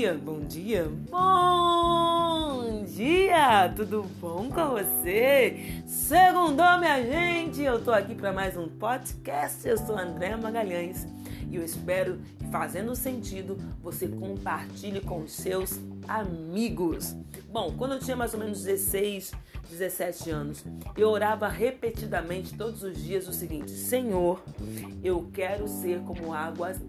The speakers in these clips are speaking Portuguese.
dia, bom dia, bom dia! Tudo bom com você? Segundou, minha gente! Eu tô aqui para mais um podcast. Eu sou André Magalhães e eu espero que, fazendo sentido, você compartilhe com seus amigos. Bom, quando eu tinha mais ou menos 16, 17 anos, eu orava repetidamente todos os dias o seguinte: Senhor, eu quero ser como águas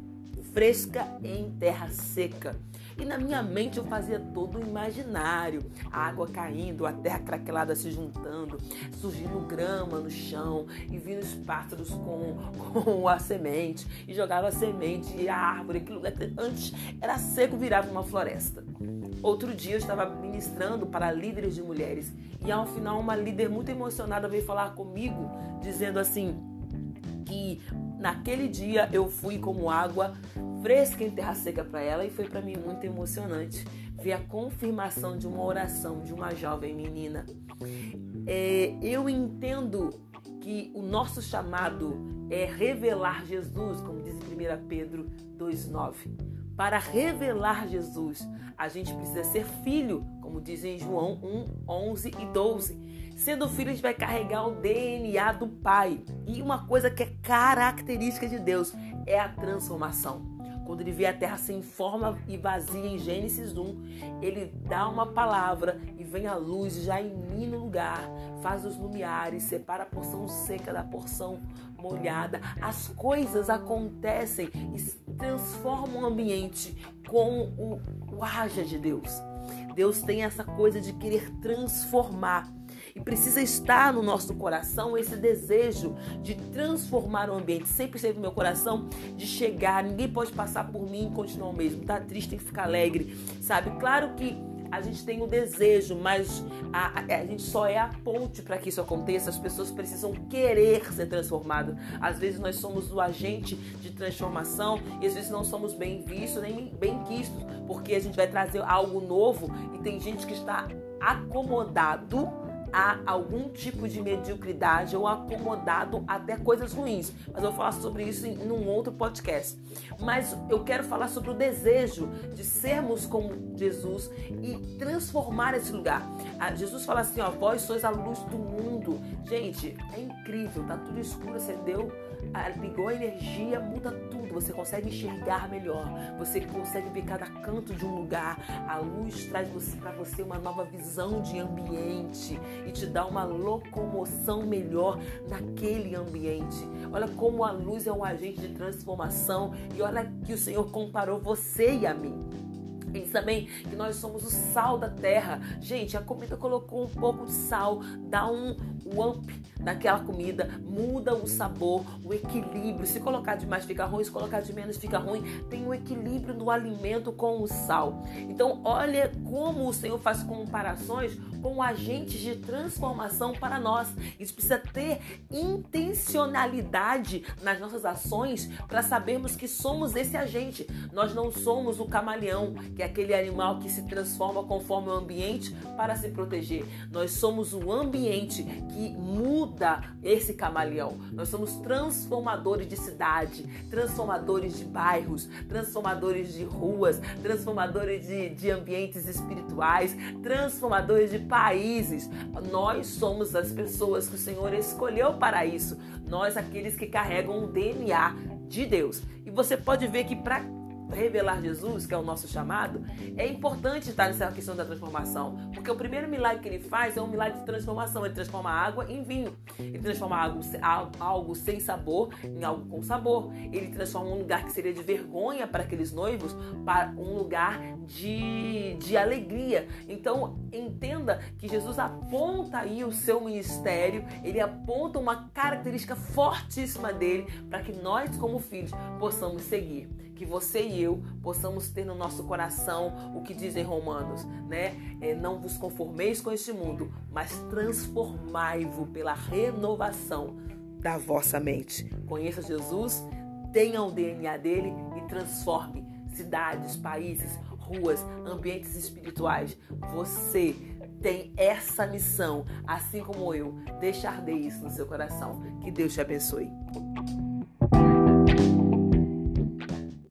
fresca em terra seca. E na minha mente eu fazia todo o imaginário: a água caindo, a terra craquelada se juntando, surgindo grama no chão e vindo os pássaros com, com a semente e jogava a semente e a árvore, aquele lugar que antes era seco virava uma floresta. Outro dia eu estava ministrando para líderes de mulheres e ao final uma líder muito emocionada veio falar comigo dizendo assim que naquele dia eu fui como água fresca em terra seca para ela e foi para mim muito emocionante ver a confirmação de uma oração de uma jovem menina. É, eu entendo que o nosso chamado é revelar Jesus, como diz em 1 Pedro 2,9. Para revelar Jesus, a gente precisa ser filho, como diz em João 1, 11 e 12. Sendo filho, a gente vai carregar o DNA do Pai. E uma coisa que é característica de Deus é a transformação. Quando ele vê a terra sem forma e vazia em Gênesis 1, ele dá uma palavra e vem a luz, já ilumina o lugar, faz os lumiares, separa a porção seca da porção molhada. As coisas acontecem e transformam o ambiente com o, o haja de Deus. Deus tem essa coisa de querer transformar. E precisa estar no nosso coração esse desejo de transformar o ambiente. Sempre esteve no meu coração de chegar. Ninguém pode passar por mim e continuar o mesmo. Tá triste, tem que ficar alegre, sabe? Claro que a gente tem o desejo, mas a, a, a gente só é a ponte para que isso aconteça. As pessoas precisam querer ser transformadas. Às vezes nós somos o agente de transformação e às vezes não somos bem vistos nem bem quistos, porque a gente vai trazer algo novo e tem gente que está acomodado a algum tipo de mediocridade ou acomodado até coisas ruins. Mas eu vou falar sobre isso em um outro podcast. Mas eu quero falar sobre o desejo de sermos como Jesus e transformar esse lugar. Ah, Jesus fala assim: ó, vós sois a luz do mundo. Gente, é incrível, tá tudo escuro, você deu, ah, ligou a energia, muda tudo. Você consegue enxergar melhor, você consegue ver cada canto de um lugar. A luz traz para você uma nova visão de ambiente e te dá uma locomoção melhor naquele ambiente. Olha como a luz é um agente de transformação e olha que o Senhor comparou você e a mim. Ele também que nós somos o sal da terra. Gente, a comida colocou um pouco de sal, dá um up naquela comida, muda o sabor, o equilíbrio. Se colocar demais fica ruim, se colocar de menos fica ruim. Tem um equilíbrio no alimento com o sal. Então, olha como o Senhor faz comparações com agentes de transformação para nós. Isso precisa ter intencionalidade nas nossas ações para sabermos que somos esse agente. Nós não somos o camaleão, que é aquele animal que se transforma conforme o ambiente para se proteger. Nós somos o ambiente que muda esse camaleão. Nós somos transformadores de cidade, transformadores de bairros, transformadores de ruas, transformadores de, de ambientes espirituais, transformadores de países. Nós somos as pessoas que o Senhor escolheu para isso. Nós, aqueles que carregam o DNA de Deus. E você pode ver que para revelar Jesus, que é o nosso chamado, é importante estar nessa questão da transformação. Porque o primeiro milagre que ele faz é um milagre de transformação. Ele transforma água em vinho. Ele transforma algo, algo sem sabor em algo com sabor. Ele transforma um lugar que seria de vergonha para aqueles noivos para um lugar de, de alegria. Então, entenda que Jesus aponta aí o seu ministério, ele aponta uma característica fortíssima dele para que nós, como filhos, possamos seguir que você eu possamos ter no nosso coração o que dizem Romanos, né? É, não vos conformeis com este mundo, mas transformai-vos pela renovação da vossa mente. Conheça Jesus, tenha o DNA dele e transforme cidades, países, ruas, ambientes espirituais. Você tem essa missão, assim como eu, deixar de isso no seu coração. Que Deus te abençoe.